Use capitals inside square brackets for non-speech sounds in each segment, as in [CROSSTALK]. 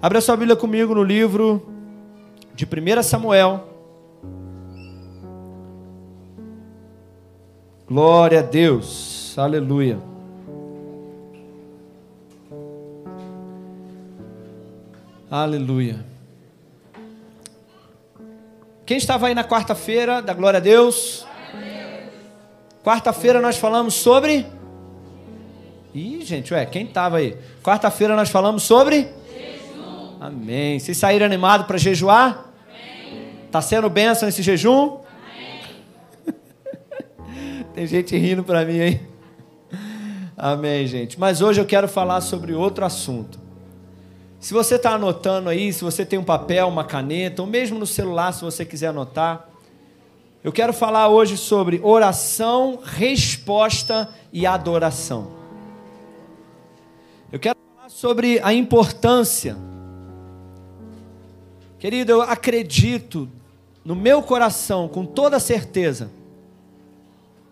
Abra sua Bíblia comigo no livro de 1 Samuel. Glória a Deus, aleluia. Aleluia. Quem estava aí na quarta-feira da glória a Deus? Quarta-feira nós falamos sobre. Ih, gente, ué, quem estava aí? Quarta-feira nós falamos sobre. Amém. Vocês saíram animados para jejuar? Amém. Tá sendo bênção esse jejum? [LAUGHS] Tem gente rindo para mim aí. Amém, gente. Mas hoje eu quero falar sobre outro assunto. Se você está anotando aí, se você tem um papel, uma caneta, ou mesmo no celular, se você quiser anotar, eu quero falar hoje sobre oração, resposta e adoração. Eu quero falar sobre a importância. Querido, eu acredito no meu coração, com toda certeza,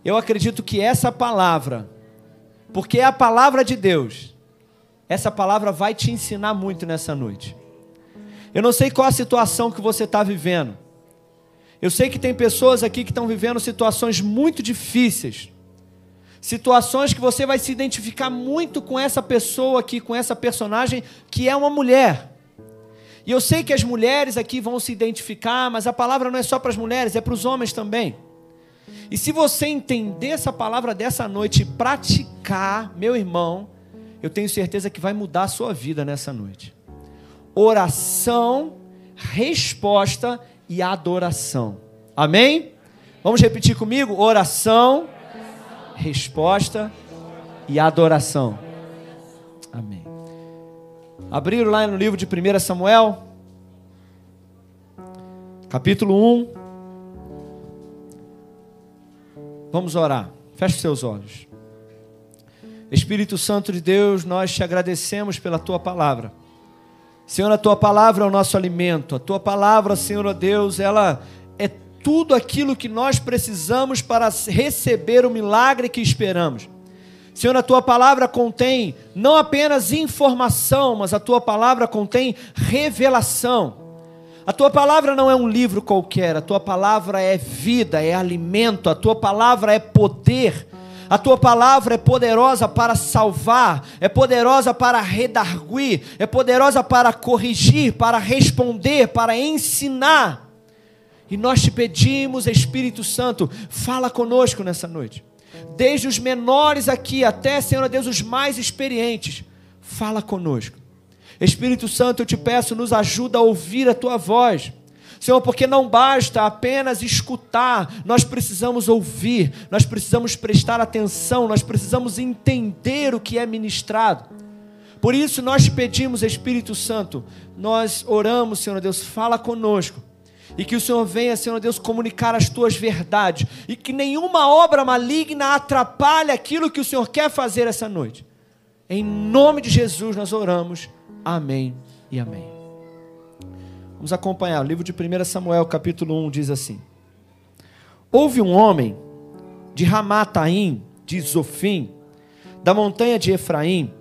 eu acredito que essa palavra, porque é a palavra de Deus, essa palavra vai te ensinar muito nessa noite. Eu não sei qual a situação que você está vivendo. Eu sei que tem pessoas aqui que estão vivendo situações muito difíceis. Situações que você vai se identificar muito com essa pessoa aqui, com essa personagem que é uma mulher. E eu sei que as mulheres aqui vão se identificar, mas a palavra não é só para as mulheres, é para os homens também. E se você entender essa palavra dessa noite e praticar, meu irmão, eu tenho certeza que vai mudar a sua vida nessa noite. Oração, resposta e adoração. Amém? Vamos repetir comigo? Oração, resposta e adoração. Abriram lá no livro de 1 Samuel, capítulo 1. Vamos orar. Feche seus olhos. Espírito Santo de Deus, nós te agradecemos pela tua palavra. Senhor, a tua palavra é o nosso alimento. A tua palavra, Senhor Deus, ela é tudo aquilo que nós precisamos para receber o milagre que esperamos. Senhor, a tua palavra contém não apenas informação, mas a tua palavra contém revelação. A tua palavra não é um livro qualquer, a tua palavra é vida, é alimento, a tua palavra é poder. A tua palavra é poderosa para salvar, é poderosa para redarguir, é poderosa para corrigir, para responder, para ensinar. E nós te pedimos, Espírito Santo, fala conosco nessa noite. Desde os menores aqui até, Senhor Deus, os mais experientes, fala conosco. Espírito Santo, eu te peço, nos ajuda a ouvir a tua voz Senhor, porque não basta apenas escutar, nós precisamos ouvir, nós precisamos prestar atenção, nós precisamos entender o que é ministrado. Por isso nós pedimos, Espírito Santo, nós oramos, Senhor Deus, fala conosco. E que o Senhor venha, Senhor Deus, comunicar as tuas verdades. E que nenhuma obra maligna atrapalhe aquilo que o Senhor quer fazer essa noite. Em nome de Jesus nós oramos. Amém e amém. Vamos acompanhar. O livro de 1 Samuel, capítulo 1, diz assim: Houve um homem de Ramataim, de Zofim, da montanha de Efraim,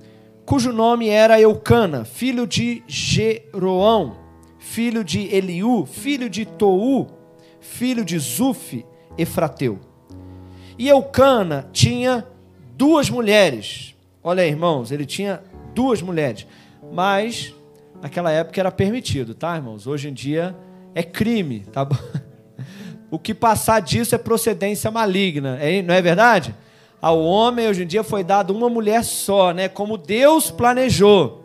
cujo nome era Eucana, filho de Jeroão, filho de Eliú, filho de Tou, filho de Zuf, Efrateu. E Eucana tinha duas mulheres. Olha aí, irmãos, ele tinha duas mulheres, mas naquela época era permitido, tá, irmãos? Hoje em dia é crime, tá bom? [LAUGHS] O que passar disso é procedência maligna, não é verdade? Ao homem hoje em dia foi dado uma mulher só, né? Como Deus planejou.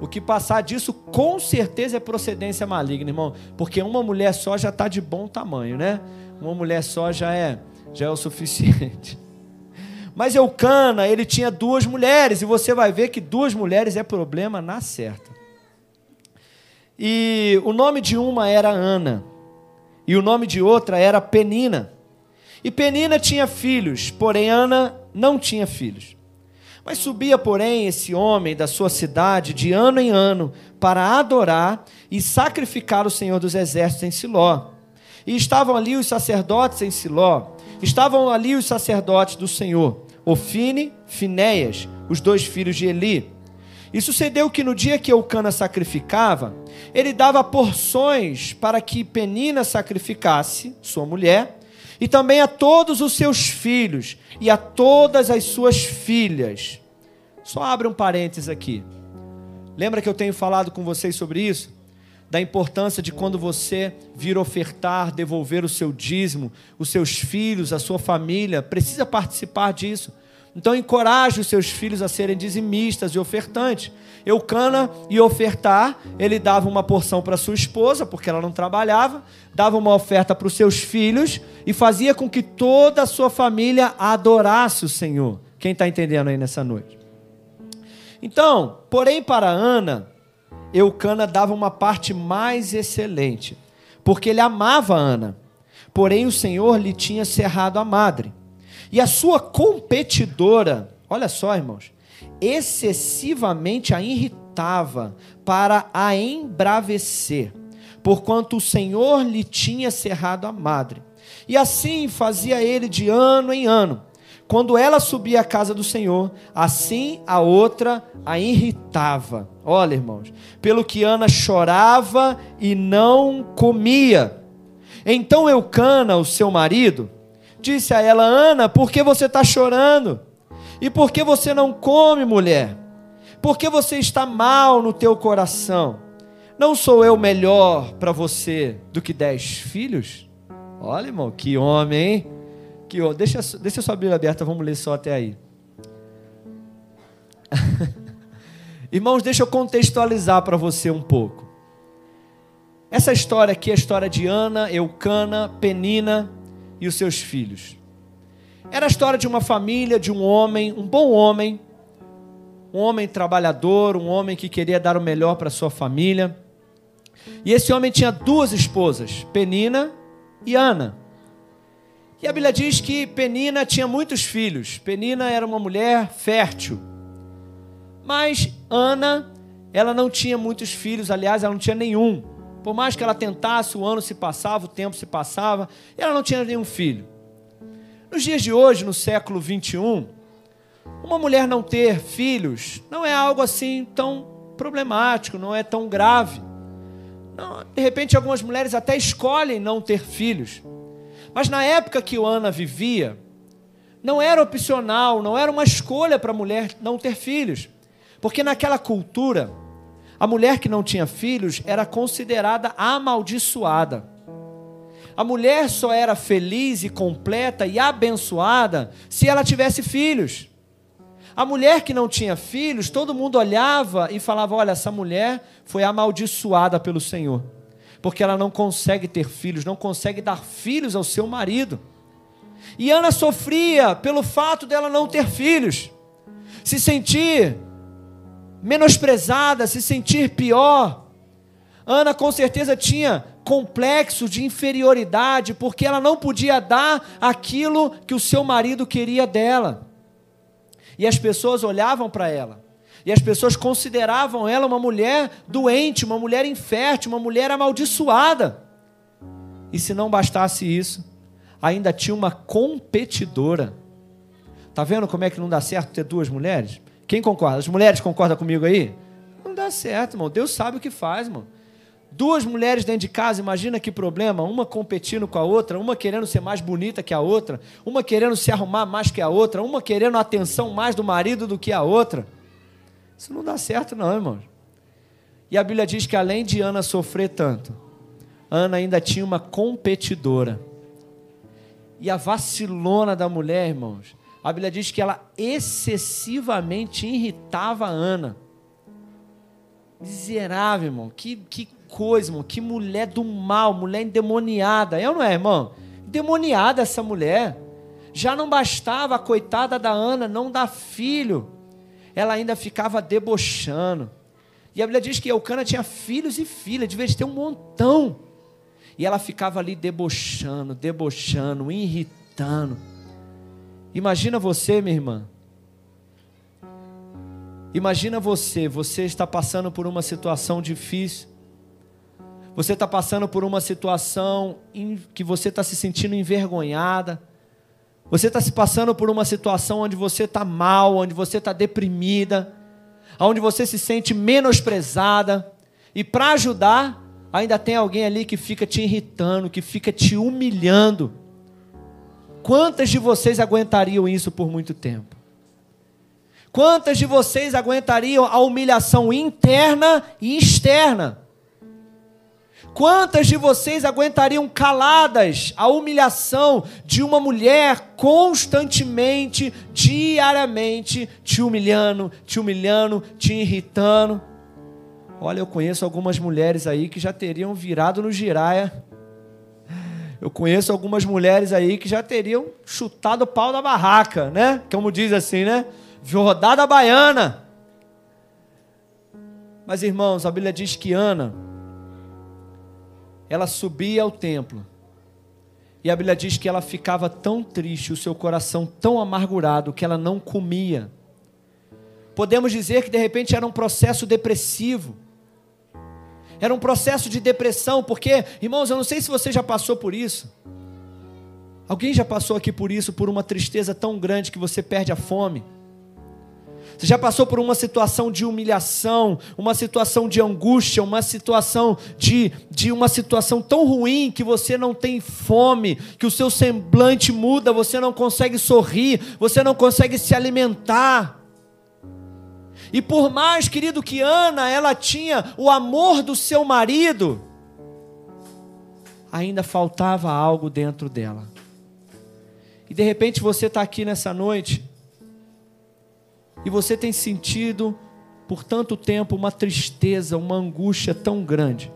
O que passar disso com certeza é procedência maligna, irmão, porque uma mulher só já está de bom tamanho, né? Uma mulher só já é já é o suficiente. [LAUGHS] Mas Eucana, ele tinha duas mulheres, e você vai ver que duas mulheres é problema na certa. E o nome de uma era Ana, e o nome de outra era Penina. E Penina tinha filhos, porém Ana não tinha filhos. Mas subia, porém, esse homem da sua cidade de ano em ano para adorar e sacrificar o Senhor dos Exércitos em Siló. E estavam ali os sacerdotes em Siló, estavam ali os sacerdotes do Senhor, Ofine, Finéias, os dois filhos de Eli. E sucedeu que no dia que Eucana sacrificava, ele dava porções para que Penina sacrificasse, sua mulher, e também a todos os seus filhos e a todas as suas filhas. Só abre um parênteses aqui. Lembra que eu tenho falado com vocês sobre isso? Da importância de quando você vir ofertar, devolver o seu dízimo, os seus filhos, a sua família, precisa participar disso. Então encoraje os seus filhos a serem dizimistas e ofertantes. Eucana ia ofertar, ele dava uma porção para sua esposa, porque ela não trabalhava, dava uma oferta para os seus filhos e fazia com que toda a sua família adorasse o Senhor. Quem está entendendo aí nessa noite? Então, porém, para Ana, Eucana dava uma parte mais excelente, porque ele amava Ana. Porém, o Senhor lhe tinha cerrado a madre. E a sua competidora, olha só, irmãos, excessivamente a irritava para a embravecer, porquanto o Senhor lhe tinha cerrado a madre. E assim fazia ele de ano em ano. Quando ela subia à casa do Senhor, assim a outra a irritava. Olha, irmãos, pelo que Ana chorava e não comia. Então Eucana, o seu marido, disse a ela: Ana, por que você está chorando? E por que você não come, mulher? Por que você está mal no teu coração? Não sou eu melhor para você do que dez filhos? Olha, irmão, que homem, hein? Que. Deixa, deixa sua Bíblia aberta, vamos ler só até aí. [LAUGHS] Irmãos, deixa eu contextualizar para você um pouco. Essa história aqui é a história de Ana, Eucana, Penina e os seus filhos. Era a história de uma família, de um homem, um bom homem, um homem trabalhador, um homem que queria dar o melhor para sua família. E esse homem tinha duas esposas, Penina e Ana. E a Bíblia diz que Penina tinha muitos filhos. Penina era uma mulher fértil. Mas Ana, ela não tinha muitos filhos, aliás, ela não tinha nenhum. Por mais que ela tentasse, o ano se passava, o tempo se passava, e ela não tinha nenhum filho. Nos dias de hoje, no século 21, uma mulher não ter filhos não é algo assim tão problemático, não é tão grave. Não, de repente, algumas mulheres até escolhem não ter filhos. Mas na época que Ana vivia, não era opcional, não era uma escolha para a mulher não ter filhos. Porque naquela cultura, a mulher que não tinha filhos era considerada amaldiçoada. A mulher só era feliz e completa e abençoada se ela tivesse filhos. A mulher que não tinha filhos, todo mundo olhava e falava: Olha, essa mulher foi amaldiçoada pelo Senhor, porque ela não consegue ter filhos, não consegue dar filhos ao seu marido. E Ana sofria pelo fato dela não ter filhos, se sentir menosprezada, se sentir pior. Ana com certeza tinha complexo de inferioridade, porque ela não podia dar aquilo que o seu marido queria dela. E as pessoas olhavam para ela, e as pessoas consideravam ela uma mulher doente, uma mulher infértil, uma mulher amaldiçoada. E se não bastasse isso, ainda tinha uma competidora. Tá vendo como é que não dá certo ter duas mulheres? Quem concorda? As mulheres concordam comigo aí? Não dá certo, irmão. Deus sabe o que faz, irmão. Duas mulheres dentro de casa, imagina que problema, uma competindo com a outra, uma querendo ser mais bonita que a outra, uma querendo se arrumar mais que a outra, uma querendo a atenção mais do marido do que a outra. Isso não dá certo, não, irmão. E a Bíblia diz que além de Ana sofrer tanto, Ana ainda tinha uma competidora. E a vacilona da mulher, irmãos, a Bíblia diz que ela excessivamente irritava a Ana. Miserável, irmão. Que, que coisa, irmão. Que mulher do mal, mulher endemoniada. É ou não é, irmão? Endemoniada essa mulher. Já não bastava a coitada da Ana não dar filho. Ela ainda ficava debochando. E a Bíblia diz que Eucana tinha filhos e filhas, devia ter um montão. E ela ficava ali debochando, debochando, irritando. Imagina você, minha irmã. Imagina você, você está passando por uma situação difícil. Você está passando por uma situação em que você está se sentindo envergonhada. Você está se passando por uma situação onde você está mal, onde você está deprimida, onde você se sente menosprezada, e para ajudar, ainda tem alguém ali que fica te irritando, que fica te humilhando. Quantas de vocês aguentariam isso por muito tempo? Quantas de vocês aguentariam a humilhação interna e externa? Quantas de vocês aguentariam caladas a humilhação de uma mulher constantemente, diariamente, te humilhando, te humilhando, te irritando? Olha, eu conheço algumas mulheres aí que já teriam virado no giraia. Eu conheço algumas mulheres aí que já teriam chutado o pau da barraca, né? Como diz assim, né? Rodada baiana. Mas irmãos, a Bíblia diz que Ana, ela subia ao templo. E a Bíblia diz que ela ficava tão triste, o seu coração tão amargurado, que ela não comia. Podemos dizer que de repente era um processo depressivo. Era um processo de depressão, porque, irmãos, eu não sei se você já passou por isso. Alguém já passou aqui por isso, por uma tristeza tão grande que você perde a fome? Você já passou por uma situação de humilhação, uma situação de angústia, uma situação de, de uma situação tão ruim que você não tem fome, que o seu semblante muda, você não consegue sorrir, você não consegue se alimentar. E por mais, querido, que Ana, ela tinha o amor do seu marido, ainda faltava algo dentro dela. E de repente você está aqui nessa noite e você tem sentido por tanto tempo uma tristeza, uma angústia tão grande.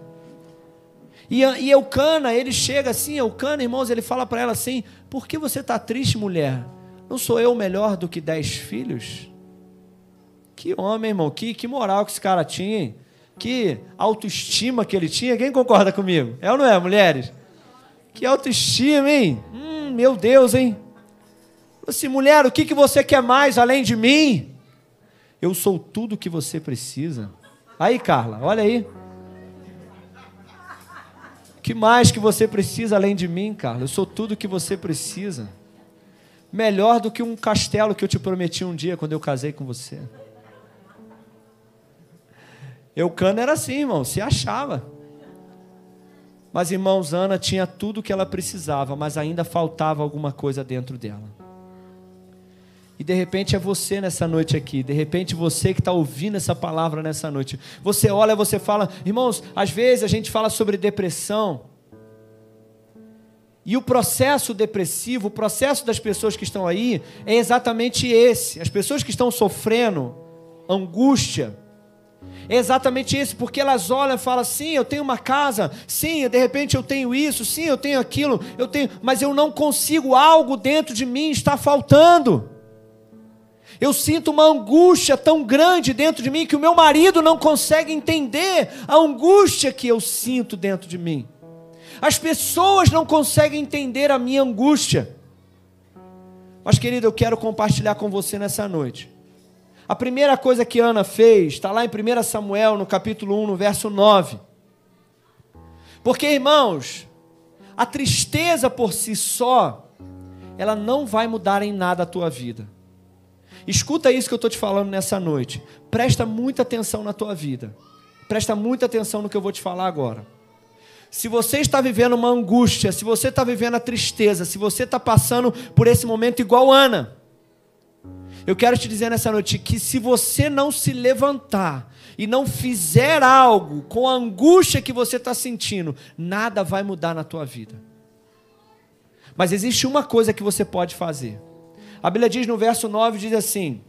E, e Eucana, ele chega assim, Eucana, irmãos, ele fala para ela assim: Por que você está triste, mulher? Não sou eu melhor do que dez filhos? Que homem, irmão, que, que moral que esse cara tinha? Que autoestima que ele tinha. Quem concorda comigo? É ou não é, mulheres? Que autoestima, hein? Hum, meu Deus, hein? Assim, mulher, o que, que você quer mais além de mim? Eu sou tudo que você precisa. Aí, Carla, olha aí. que mais que você precisa além de mim, Carla? Eu sou tudo que você precisa. Melhor do que um castelo que eu te prometi um dia quando eu casei com você. Eucana era assim, irmão, se achava. Mas, irmãos, Ana tinha tudo o que ela precisava, mas ainda faltava alguma coisa dentro dela. E de repente é você nessa noite aqui, de repente você que está ouvindo essa palavra nessa noite. Você olha, você fala, irmãos, às vezes a gente fala sobre depressão. E o processo depressivo, o processo das pessoas que estão aí, é exatamente esse. As pessoas que estão sofrendo angústia, é exatamente esse, porque elas olham e falam: sim, eu tenho uma casa, sim, de repente eu tenho isso, sim, eu tenho aquilo, eu tenho, mas eu não consigo, algo dentro de mim está faltando. Eu sinto uma angústia tão grande dentro de mim que o meu marido não consegue entender a angústia que eu sinto dentro de mim. As pessoas não conseguem entender a minha angústia. Mas, querido, eu quero compartilhar com você nessa noite. A primeira coisa que Ana fez, está lá em 1 Samuel, no capítulo 1, no verso 9. Porque, irmãos, a tristeza por si só, ela não vai mudar em nada a tua vida. Escuta isso que eu estou te falando nessa noite. Presta muita atenção na tua vida. Presta muita atenção no que eu vou te falar agora. Se você está vivendo uma angústia, se você está vivendo a tristeza, se você está passando por esse momento igual Ana, eu quero te dizer nessa noite que se você não se levantar e não fizer algo com a angústia que você está sentindo, nada vai mudar na tua vida. Mas existe uma coisa que você pode fazer. A Bíblia diz no verso 9: diz assim: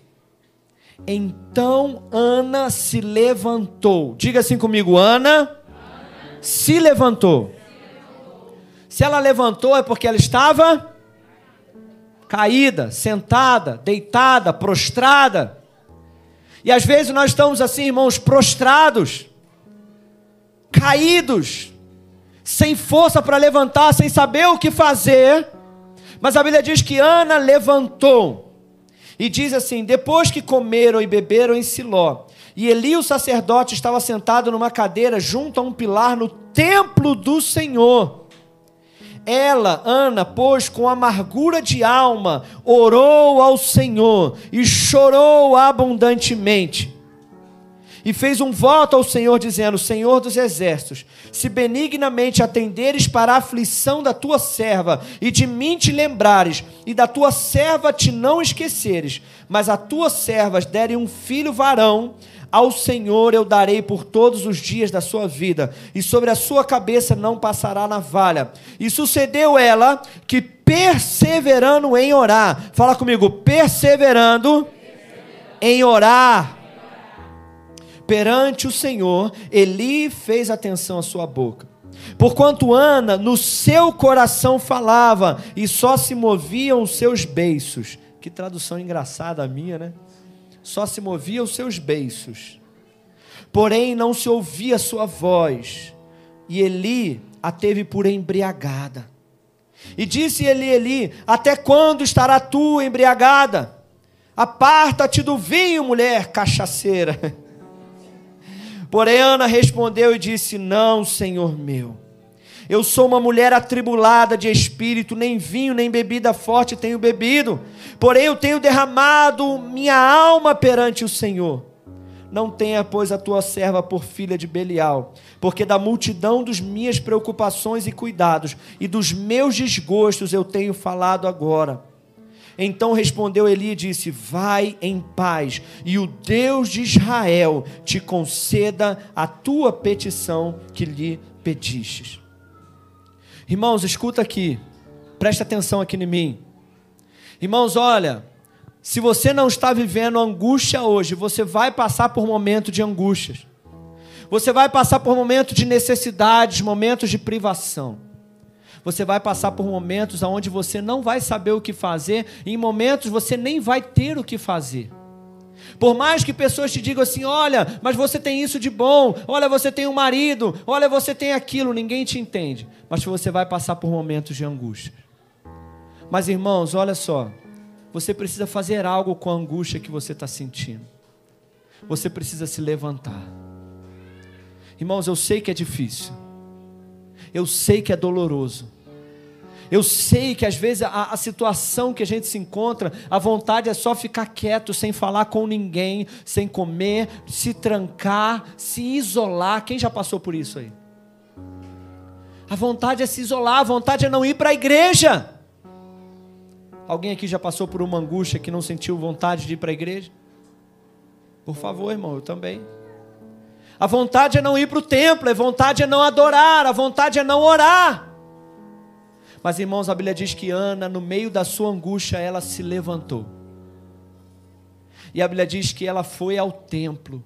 Então Ana se levantou. Diga assim comigo: Ana, Ana. Se, levantou. se levantou. Se ela levantou é porque ela estava caída, sentada, deitada, prostrada. E às vezes nós estamos assim, irmãos, prostrados, caídos, sem força para levantar, sem saber o que fazer. Mas a Bíblia diz que Ana levantou. E diz assim: depois que comeram e beberam em Siló, e Eli, o sacerdote, estava sentado numa cadeira junto a um pilar no templo do Senhor. Ela, Ana, pois com amargura de alma, orou ao Senhor e chorou abundantemente. E fez um voto ao Senhor, dizendo: Senhor dos exércitos, se benignamente atenderes para a aflição da tua serva, e de mim te lembrares, e da tua serva te não esqueceres, mas a tuas servas derem um filho varão, ao Senhor eu darei por todos os dias da sua vida, e sobre a sua cabeça não passará navalha. E sucedeu ela que, perseverando em orar, fala comigo, perseverando, perseverando. em orar perante o Senhor, Eli fez atenção à sua boca. Porquanto Ana no seu coração falava e só se moviam os seus beiços. Que tradução engraçada a minha, né? só se movia os seus beiços. Porém, não se ouvia sua voz. E Eli a teve por embriagada. E disse Eli, Eli: Até quando estará tu embriagada? Aparta-te do vinho, mulher cachaceira. [LAUGHS] Porém, Ana respondeu e disse: Não, senhor meu. Eu sou uma mulher atribulada de espírito, nem vinho, nem bebida forte tenho bebido porém eu tenho derramado minha alma perante o Senhor. Não tenha, pois, a tua serva por filha de Belial, porque da multidão dos minhas preocupações e cuidados e dos meus desgostos eu tenho falado agora. Então respondeu Eli e disse: Vai em paz, e o Deus de Israel te conceda a tua petição que lhe pedistes. Irmãos, escuta aqui, presta atenção aqui em mim. Irmãos, olha, se você não está vivendo angústia hoje, você vai passar por momentos de angústias. Você vai passar por momentos de necessidades, momentos de privação. Você vai passar por momentos onde você não vai saber o que fazer, e em momentos você nem vai ter o que fazer. Por mais que pessoas te digam assim: olha, mas você tem isso de bom, olha, você tem um marido, olha, você tem aquilo, ninguém te entende. Mas você vai passar por momentos de angústia. Mas irmãos, olha só, você precisa fazer algo com a angústia que você está sentindo. Você precisa se levantar. Irmãos, eu sei que é difícil. Eu sei que é doloroso. Eu sei que às vezes a, a, situação que a gente se encontra, a vontade é só ficar quieto, sem falar com ninguém, sem comer, se trancar, se isolar. Quem já passou por isso aí? A vontade é se isolar, a vontade é não ir para a igreja. Alguém aqui já passou por uma angústia que não sentiu vontade de ir para a igreja? Por favor, irmão, eu também. A vontade é não ir para o templo, a vontade é não adorar, a vontade é não orar. Mas, irmãos, a Bíblia diz que Ana, no meio da sua angústia, ela se levantou. E a Bíblia diz que ela foi ao templo,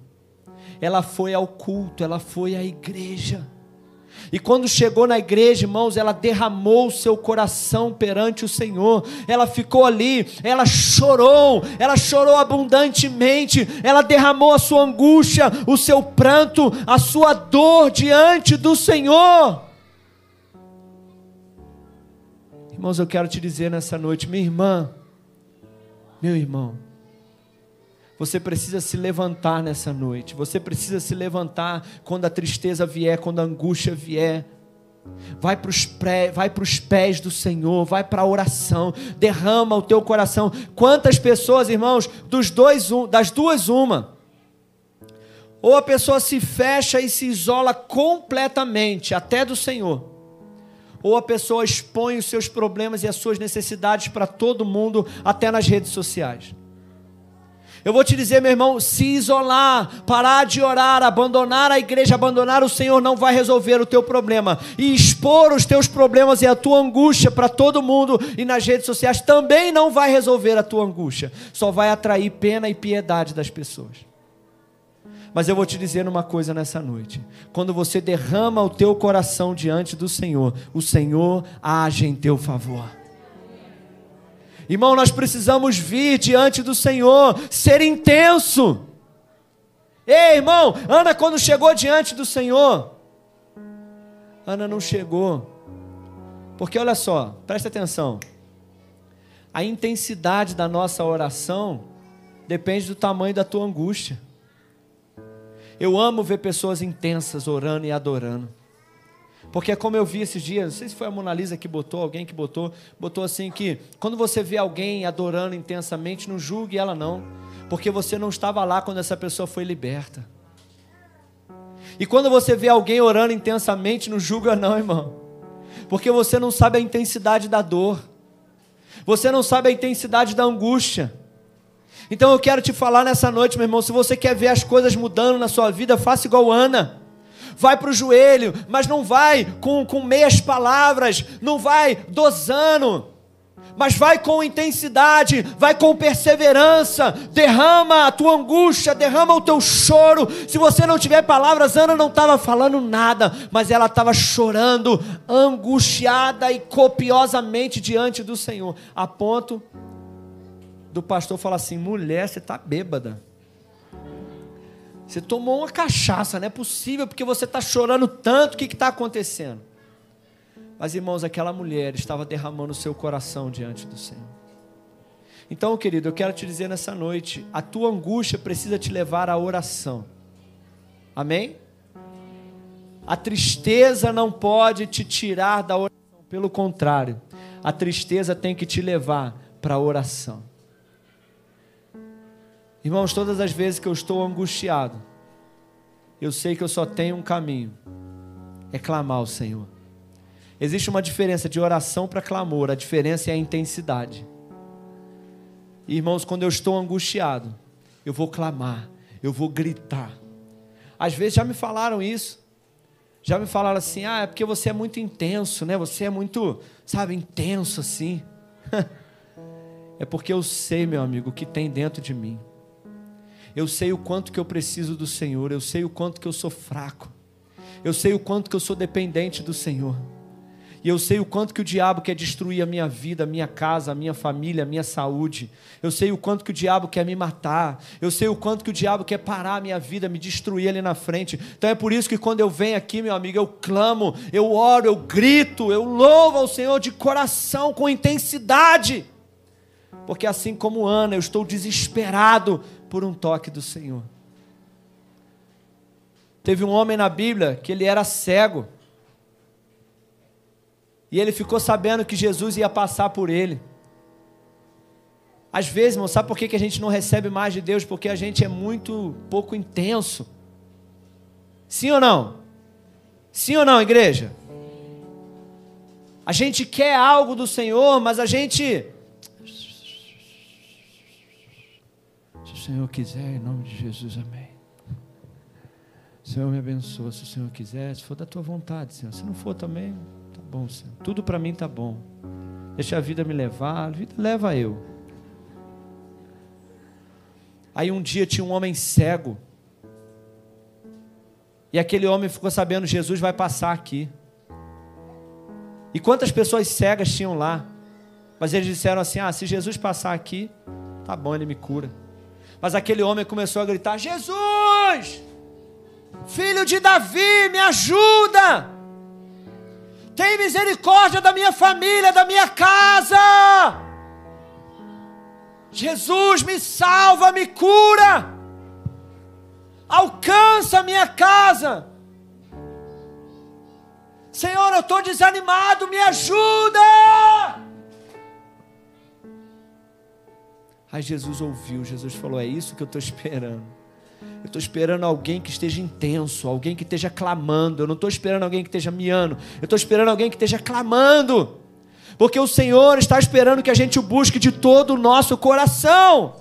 ela foi ao culto, ela foi à igreja. E quando chegou na igreja, irmãos, ela derramou o seu coração perante o Senhor. Ela ficou ali, ela chorou, ela chorou abundantemente, ela derramou a sua angústia, o seu pranto, a sua dor diante do Senhor. Irmãos, eu quero te dizer nessa noite, minha irmã, meu irmão, você precisa se levantar nessa noite. Você precisa se levantar quando a tristeza vier, quando a angústia vier. Vai para os vai os pés do Senhor, vai para a oração, derrama o teu coração. Quantas pessoas, irmãos, dos dois, um, das duas, uma. Ou a pessoa se fecha e se isola completamente, até do Senhor. Ou a pessoa expõe os seus problemas e as suas necessidades para todo mundo, até nas redes sociais. Eu vou te dizer, meu irmão, se isolar, parar de orar, abandonar a igreja, abandonar o Senhor não vai resolver o teu problema. E expor os teus problemas e a tua angústia para todo mundo e nas redes sociais também não vai resolver a tua angústia. Só vai atrair pena e piedade das pessoas. Mas eu vou te dizer uma coisa nessa noite: quando você derrama o teu coração diante do Senhor, o Senhor age em teu favor. Irmão, nós precisamos vir diante do Senhor, ser intenso. Ei, irmão, Ana, quando chegou diante do Senhor, Ana não chegou, porque olha só, presta atenção, a intensidade da nossa oração depende do tamanho da tua angústia. Eu amo ver pessoas intensas orando e adorando. Porque é como eu vi esses dias, não sei se foi a Mona Lisa que botou, alguém que botou, botou assim que quando você vê alguém adorando intensamente, não julgue ela não, porque você não estava lá quando essa pessoa foi liberta. E quando você vê alguém orando intensamente, não julga, não, irmão. Porque você não sabe a intensidade da dor. Você não sabe a intensidade da angústia. Então eu quero te falar nessa noite, meu irmão, se você quer ver as coisas mudando na sua vida, faça igual Ana. Vai para o joelho, mas não vai com, com meias palavras, não vai dosando mas vai com intensidade, vai com perseverança, derrama a tua angústia, derrama o teu choro. Se você não tiver palavras, Ana não estava falando nada, mas ela estava chorando, angustiada e copiosamente diante do Senhor, a ponto do pastor falar assim: mulher, você está bêbada. Você tomou uma cachaça, não é possível, porque você está chorando tanto, o que está acontecendo? Mas, irmãos, aquela mulher estava derramando o seu coração diante do Senhor. Então, querido, eu quero te dizer nessa noite: a tua angústia precisa te levar à oração. Amém? A tristeza não pode te tirar da oração, pelo contrário, a tristeza tem que te levar para a oração. Irmãos, todas as vezes que eu estou angustiado, eu sei que eu só tenho um caminho: é clamar ao Senhor. Existe uma diferença de oração para clamor, a diferença é a intensidade. Irmãos, quando eu estou angustiado, eu vou clamar, eu vou gritar. Às vezes já me falaram isso. Já me falaram assim: "Ah, é porque você é muito intenso, né? Você é muito, sabe, intenso assim". [LAUGHS] é porque eu sei, meu amigo, o que tem dentro de mim. Eu sei o quanto que eu preciso do Senhor, eu sei o quanto que eu sou fraco. Eu sei o quanto que eu sou dependente do Senhor. E eu sei o quanto que o diabo quer destruir a minha vida, a minha casa, a minha família, a minha saúde. Eu sei o quanto que o diabo quer me matar. Eu sei o quanto que o diabo quer parar a minha vida, me destruir ali na frente. Então é por isso que quando eu venho aqui, meu amigo, eu clamo, eu oro, eu grito, eu louvo ao Senhor de coração, com intensidade. Porque assim como Ana, eu estou desesperado por um toque do Senhor. Teve um homem na Bíblia que ele era cego. E ele ficou sabendo que Jesus ia passar por ele. Às vezes, irmão, sabe por que a gente não recebe mais de Deus? Porque a gente é muito pouco intenso. Sim ou não? Sim ou não, igreja? A gente quer algo do Senhor, mas a gente. Senhor quiser, em nome de Jesus, amém. Senhor me abençoa, se o Senhor quiser, se for da tua vontade, Senhor. Se não for também, bom, Senhor. Tudo para mim tá bom. Deixa a vida me levar, a vida leva eu. Aí um dia tinha um homem cego. E aquele homem ficou sabendo: Jesus vai passar aqui. E quantas pessoas cegas tinham lá? Mas eles disseram assim: Ah, se Jesus passar aqui, tá bom, ele me cura. Mas aquele homem começou a gritar: Jesus, filho de Davi, me ajuda! tem misericórdia da minha família, da minha casa. Jesus me salva, me cura, alcança a minha casa. Senhor, eu estou desanimado, me ajuda. Aí Jesus ouviu, Jesus falou: É isso que eu estou esperando. Eu estou esperando alguém que esteja intenso, alguém que esteja clamando. Eu não estou esperando alguém que esteja miando. Eu estou esperando alguém que esteja clamando. Porque o Senhor está esperando que a gente o busque de todo o nosso coração.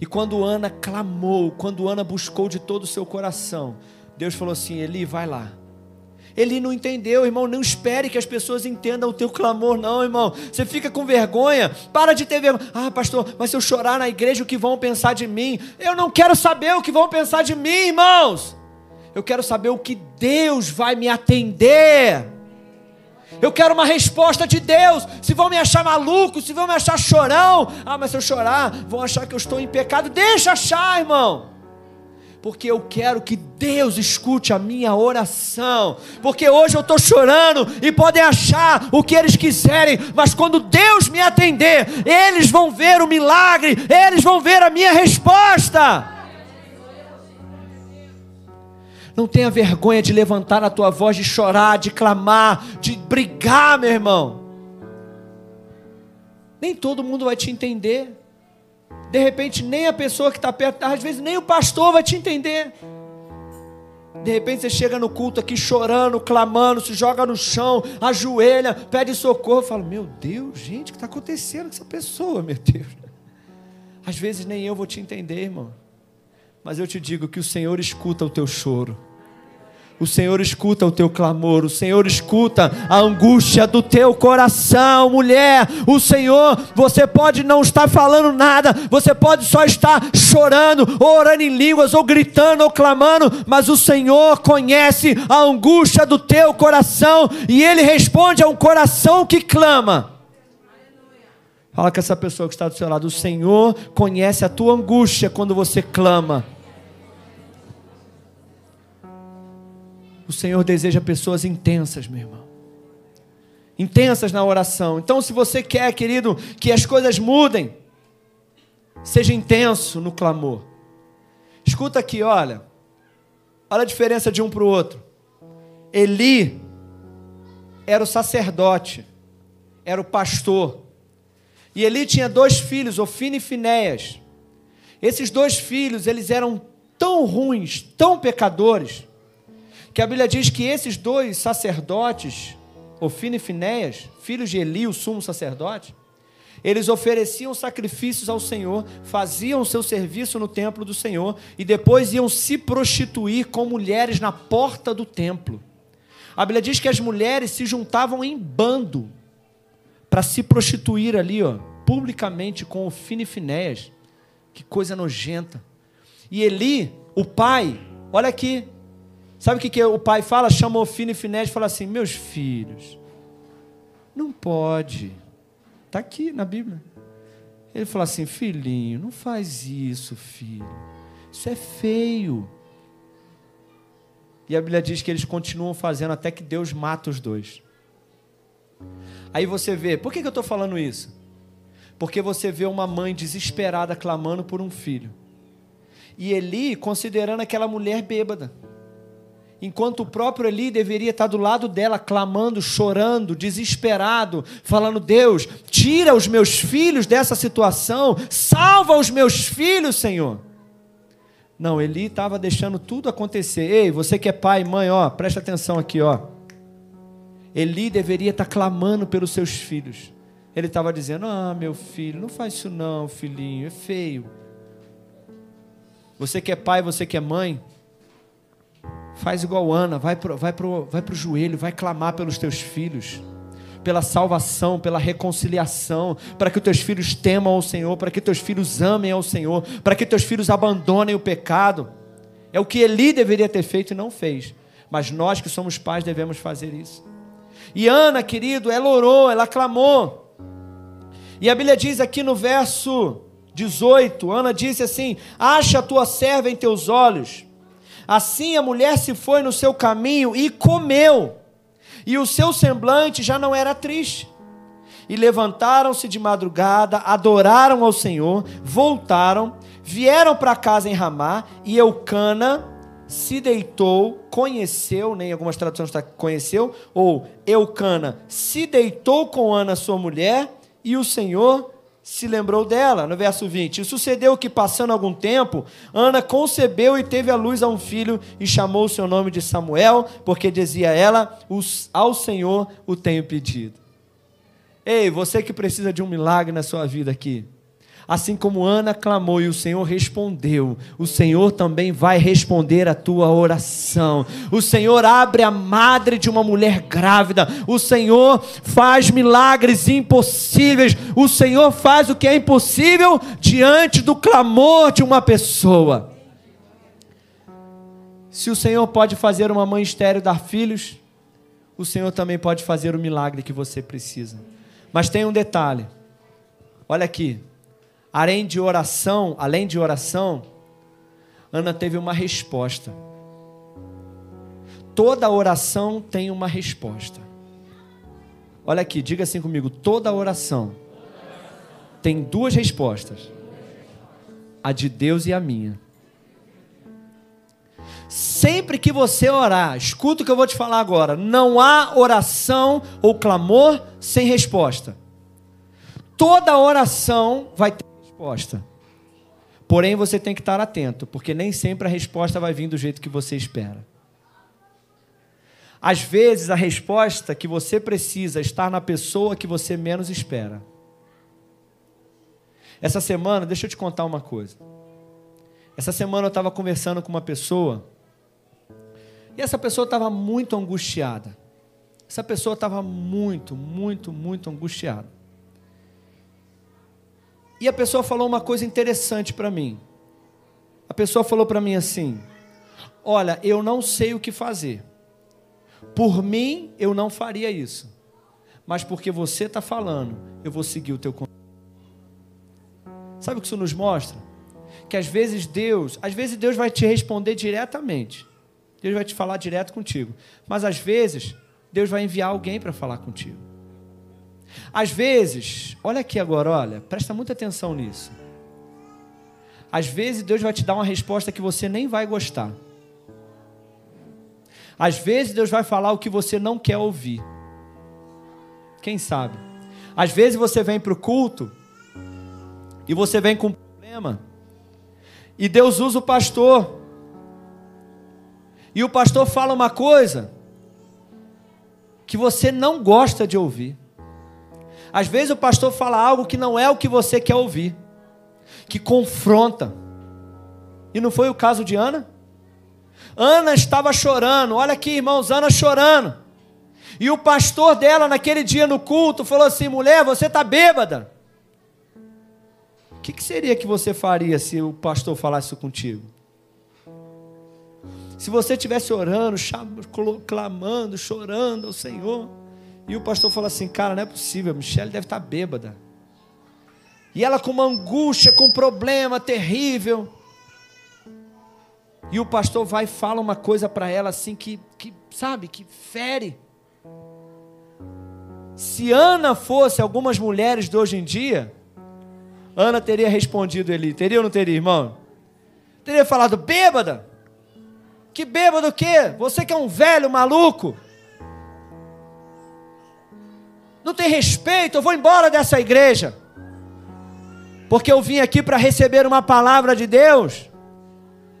E quando Ana clamou, quando Ana buscou de todo o seu coração, Deus falou assim: Eli, vai lá ele não entendeu, irmão. Não espere que as pessoas entendam o teu clamor, não, irmão. Você fica com vergonha. Para de ter vergonha. Ah, pastor, mas se eu chorar na igreja, o que vão pensar de mim? Eu não quero saber o que vão pensar de mim, irmãos. Eu quero saber o que Deus vai me atender. Eu quero uma resposta de Deus. Se vão me achar maluco, se vão me achar chorão, ah, mas se eu chorar, vão achar que eu estou em pecado. Deixa achar, irmão porque eu quero que Deus escute a minha oração, porque hoje eu estou chorando e podem achar o que eles quiserem, mas quando Deus me atender, eles vão ver o milagre, eles vão ver a minha resposta. Não tenha vergonha de levantar a tua voz, de chorar, de clamar, de brigar, meu irmão. Nem todo mundo vai te entender. De repente, nem a pessoa que está perto, às vezes nem o pastor vai te entender. De repente você chega no culto aqui chorando, clamando, se joga no chão, ajoelha, pede socorro. Fala, meu Deus, gente, o que está acontecendo com essa pessoa, meu Deus? Às vezes nem eu vou te entender, irmão. Mas eu te digo que o Senhor escuta o teu choro. O Senhor escuta o teu clamor, o Senhor escuta a angústia do teu coração, mulher. O Senhor, você pode não estar falando nada, você pode só estar chorando, ou orando em línguas, ou gritando, ou clamando, mas o Senhor conhece a angústia do teu coração e Ele responde a um coração que clama. Fala com essa pessoa que está do seu lado, o Senhor conhece a tua angústia quando você clama. O Senhor deseja pessoas intensas, meu irmão. Intensas na oração. Então, se você quer, querido, que as coisas mudem, seja intenso no clamor. Escuta aqui, olha. Olha a diferença de um para o outro. Eli era o sacerdote, era o pastor. E Eli tinha dois filhos, Ofine e Finéias. Esses dois filhos, eles eram tão ruins, tão pecadores, que a Bíblia diz que esses dois sacerdotes, Ofine e Finéias, filhos de Eli, o sumo sacerdote, eles ofereciam sacrifícios ao Senhor, faziam seu serviço no templo do Senhor e depois iam se prostituir com mulheres na porta do templo. A Bíblia diz que as mulheres se juntavam em bando para se prostituir ali, ó, publicamente com o Fine Finéias. Que coisa nojenta. E Eli, o pai, olha aqui, Sabe o que, que o pai fala? Chama Ofine e Finés e fala assim: Meus filhos, não pode. Está aqui na Bíblia. Ele fala assim: Filhinho, não faz isso, filho. Isso é feio. E a Bíblia diz que eles continuam fazendo até que Deus mata os dois. Aí você vê, por que, que eu estou falando isso? Porque você vê uma mãe desesperada clamando por um filho. E Eli considerando aquela mulher bêbada enquanto o próprio Eli deveria estar do lado dela, clamando, chorando, desesperado, falando: Deus, tira os meus filhos dessa situação, salva os meus filhos, Senhor. Não, Eli estava deixando tudo acontecer. Ei, você que é pai, mãe, ó, presta atenção aqui, ó. Eli deveria estar clamando pelos seus filhos. Ele estava dizendo: Ah, meu filho, não faz isso não, filhinho, é feio. Você que é pai, você que é mãe, Faz igual Ana, vai para vai pro, vai pro joelho, vai clamar pelos teus filhos, pela salvação, pela reconciliação, para que teus filhos temam ao Senhor, para que teus filhos amem ao Senhor, para que teus filhos abandonem o pecado. É o que Eli deveria ter feito e não fez. Mas nós que somos pais devemos fazer isso. E Ana, querido, ela orou, ela clamou. E a Bíblia diz aqui no verso 18: Ana disse assim: Acha a tua serva em teus olhos Assim a mulher se foi no seu caminho e comeu, e o seu semblante já não era triste. E levantaram-se de madrugada, adoraram ao Senhor, voltaram, vieram para casa em Ramá, e Eucana se deitou, conheceu, nem algumas traduções está conheceu, ou Eucana se deitou com Ana, sua mulher, e o Senhor se lembrou dela. No verso 20: E sucedeu que, passando algum tempo, Ana concebeu e teve a luz a um filho, e chamou o seu nome de Samuel, porque dizia ela: Ao Senhor o tenho pedido. Ei, você que precisa de um milagre na sua vida aqui. Assim como Ana clamou e o Senhor respondeu, o Senhor também vai responder a tua oração. O Senhor abre a madre de uma mulher grávida. O Senhor faz milagres impossíveis. O Senhor faz o que é impossível diante do clamor de uma pessoa. Se o Senhor pode fazer uma mãe estéreo dar filhos, o Senhor também pode fazer o milagre que você precisa. Mas tem um detalhe. Olha aqui, Além de oração, além de oração, Ana teve uma resposta. Toda oração tem uma resposta. Olha aqui, diga assim comigo: toda oração tem duas respostas: a de Deus e a minha. Sempre que você orar, escuta o que eu vou te falar agora: não há oração ou clamor sem resposta. Toda oração vai ter resposta. Porém, você tem que estar atento, porque nem sempre a resposta vai vir do jeito que você espera. Às vezes a resposta que você precisa está na pessoa que você menos espera. Essa semana, deixa eu te contar uma coisa. Essa semana eu estava conversando com uma pessoa e essa pessoa estava muito angustiada. Essa pessoa estava muito, muito, muito angustiada. E a pessoa falou uma coisa interessante para mim. A pessoa falou para mim assim: Olha, eu não sei o que fazer. Por mim, eu não faria isso. Mas porque você está falando, eu vou seguir o teu conselho. Sabe o que isso nos mostra? Que às vezes Deus, às vezes Deus vai te responder diretamente. Deus vai te falar direto contigo. Mas às vezes, Deus vai enviar alguém para falar contigo. Às vezes, olha aqui agora, olha, presta muita atenção nisso. Às vezes Deus vai te dar uma resposta que você nem vai gostar. Às vezes Deus vai falar o que você não quer ouvir. Quem sabe? Às vezes você vem para o culto e você vem com um problema e Deus usa o pastor e o pastor fala uma coisa que você não gosta de ouvir. Às vezes o pastor fala algo que não é o que você quer ouvir, que confronta. E não foi o caso de Ana? Ana estava chorando, olha aqui, irmãos, Ana chorando. E o pastor dela, naquele dia no culto, falou assim: mulher, você está bêbada. O que, que seria que você faria se o pastor falasse isso contigo? Se você estivesse orando, clamando, chorando ao Senhor, e o pastor falou assim: Cara, não é possível, Michelle deve estar bêbada. E ela com uma angústia, com um problema terrível. E o pastor vai e fala uma coisa para ela assim que, que, sabe, que fere. Se Ana fosse algumas mulheres de hoje em dia, Ana teria respondido ele, teria ou não teria, irmão? Teria falado, bêbada. Que bêbado o quê? Você que é um velho maluco. Não tem respeito, eu vou embora dessa igreja. Porque eu vim aqui para receber uma palavra de Deus.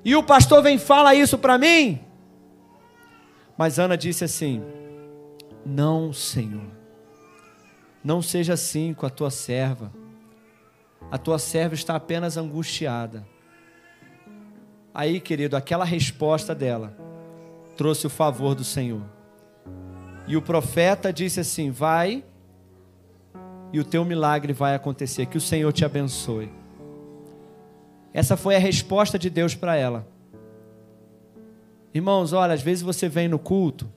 E o pastor vem fala isso para mim. Mas Ana disse assim: Não, Senhor. Não seja assim com a tua serva. A tua serva está apenas angustiada. Aí, querido, aquela resposta dela trouxe o favor do Senhor. E o profeta disse assim: Vai, e o teu milagre vai acontecer. Que o Senhor te abençoe. Essa foi a resposta de Deus para ela. Irmãos, olha, às vezes você vem no culto.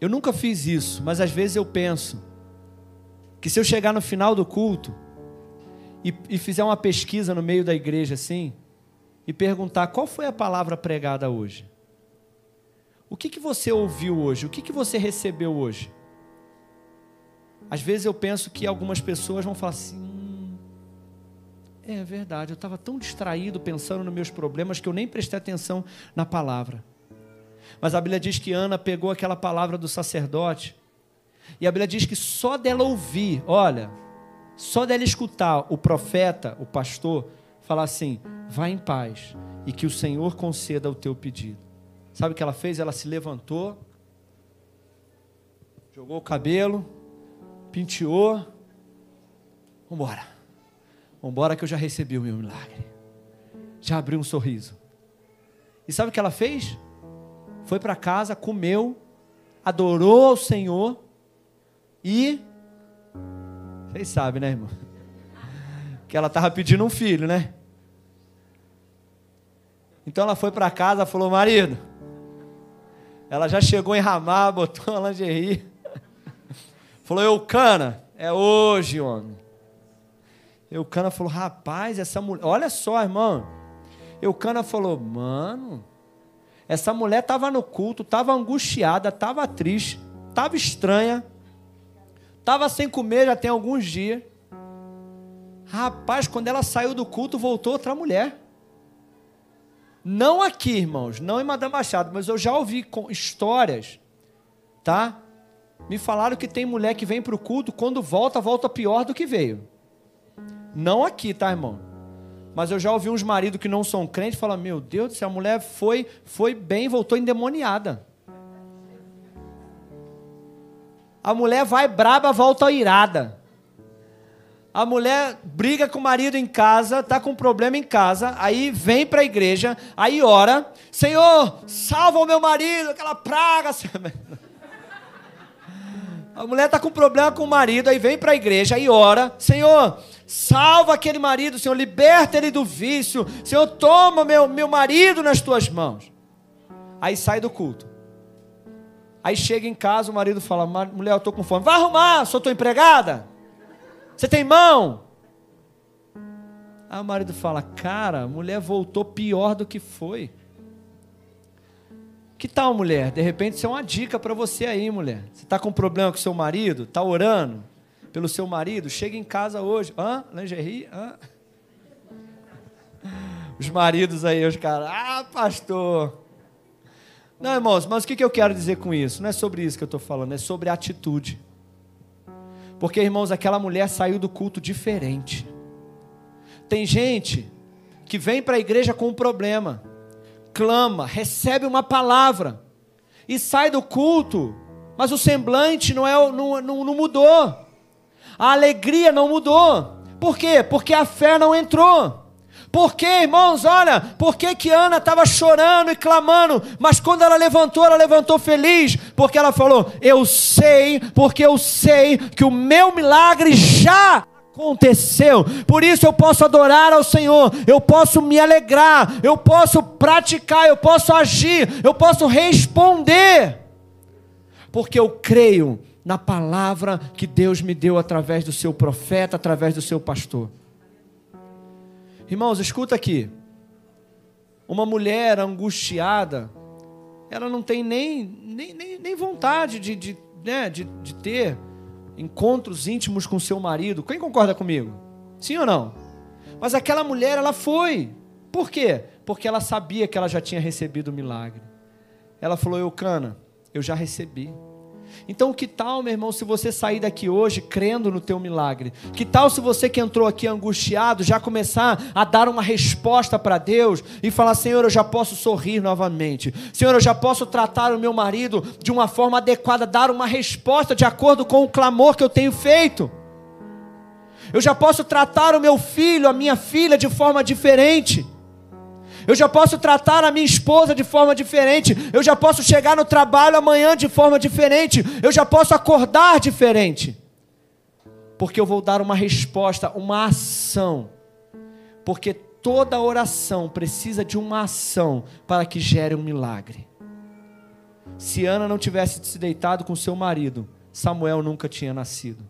Eu nunca fiz isso, mas às vezes eu penso que se eu chegar no final do culto e, e fizer uma pesquisa no meio da igreja assim, e perguntar qual foi a palavra pregada hoje. O que, que você ouviu hoje? O que, que você recebeu hoje? Às vezes eu penso que algumas pessoas vão falar assim: é verdade, eu estava tão distraído pensando nos meus problemas que eu nem prestei atenção na palavra. Mas a Bíblia diz que Ana pegou aquela palavra do sacerdote, e a Bíblia diz que só dela ouvir, olha, só dela escutar o profeta, o pastor, falar assim: vá em paz e que o Senhor conceda o teu pedido. Sabe o que ela fez? Ela se levantou, jogou o cabelo, penteou, vamos embora. Vambora que eu já recebi o meu milagre. Já abri um sorriso. E sabe o que ela fez? Foi para casa, comeu, adorou ao Senhor e. Vocês sabem, né, irmão? Que ela estava pedindo um filho, né? Então ela foi para casa, falou: marido. Ela já chegou em ramar, botou uma lingerie. Falou: Eucana, é hoje, homem. Eucana falou: rapaz, essa mulher. Olha só, irmão. Eucana falou: mano, essa mulher estava no culto, estava angustiada, estava triste, estava estranha, estava sem comer já tem alguns dias. Rapaz, quando ela saiu do culto, voltou outra mulher. Não aqui, irmãos, não em Madame Machado, mas eu já ouvi histórias, tá? Me falaram que tem mulher que vem para o culto, quando volta, volta pior do que veio. Não aqui, tá, irmão? Mas eu já ouvi uns maridos que não são crentes falar: Meu Deus céu, a mulher foi, foi bem, voltou endemoniada. A mulher vai braba, volta irada. A mulher briga com o marido em casa, tá com um problema em casa, aí vem para a igreja, aí ora: Senhor, salva o meu marido, aquela praga. [LAUGHS] A mulher está com problema com o marido, aí vem para a igreja, aí ora: Senhor, salva aquele marido, Senhor, liberta ele do vício, Senhor, toma meu, meu marido nas tuas mãos. Aí sai do culto. Aí chega em casa, o marido fala: Mulher, eu estou com fome. Vai arrumar, sou tua empregada? Você tem mão? Aí o marido fala: Cara, a mulher voltou pior do que foi. Que tal, mulher? De repente isso é uma dica para você aí, mulher. Você está com problema com seu marido? Está orando pelo seu marido? Chega em casa hoje. Hã? Lingerie? Hã? [LAUGHS] Os maridos aí, os caras. Ah, pastor. Não, irmãos, mas o que eu quero dizer com isso? Não é sobre isso que eu estou falando, é sobre atitude. Porque, irmãos, aquela mulher saiu do culto diferente. Tem gente que vem para a igreja com um problema clama, recebe uma palavra e sai do culto, mas o semblante não, é, não, não, não mudou, a alegria não mudou. Por quê? Porque a fé não entrou. Por quê, irmãos? Olha, por que, que Ana estava chorando e clamando, mas quando ela levantou, ela levantou feliz, porque ela falou: Eu sei, porque eu sei que o meu milagre já aconteceu. Por isso eu posso adorar ao Senhor, eu posso me alegrar, eu posso praticar, eu posso agir, eu posso responder. Porque eu creio na palavra que Deus me deu através do seu profeta, através do seu pastor. Irmãos, escuta aqui. Uma mulher angustiada, ela não tem nem, nem, nem, nem vontade de, de, né, de, de ter encontros íntimos com seu marido. Quem concorda comigo? Sim ou não? Mas aquela mulher, ela foi. Por quê? Porque ela sabia que ela já tinha recebido o milagre. Ela falou: Eucana, eu já recebi. Então, que tal, meu irmão, se você sair daqui hoje crendo no teu milagre? Que tal se você que entrou aqui angustiado já começar a dar uma resposta para Deus e falar: Senhor, eu já posso sorrir novamente. Senhor, eu já posso tratar o meu marido de uma forma adequada, dar uma resposta de acordo com o clamor que eu tenho feito. Eu já posso tratar o meu filho, a minha filha de forma diferente. Eu já posso tratar a minha esposa de forma diferente. Eu já posso chegar no trabalho amanhã de forma diferente. Eu já posso acordar diferente. Porque eu vou dar uma resposta, uma ação. Porque toda oração precisa de uma ação para que gere um milagre. Se Ana não tivesse se deitado com seu marido, Samuel nunca tinha nascido.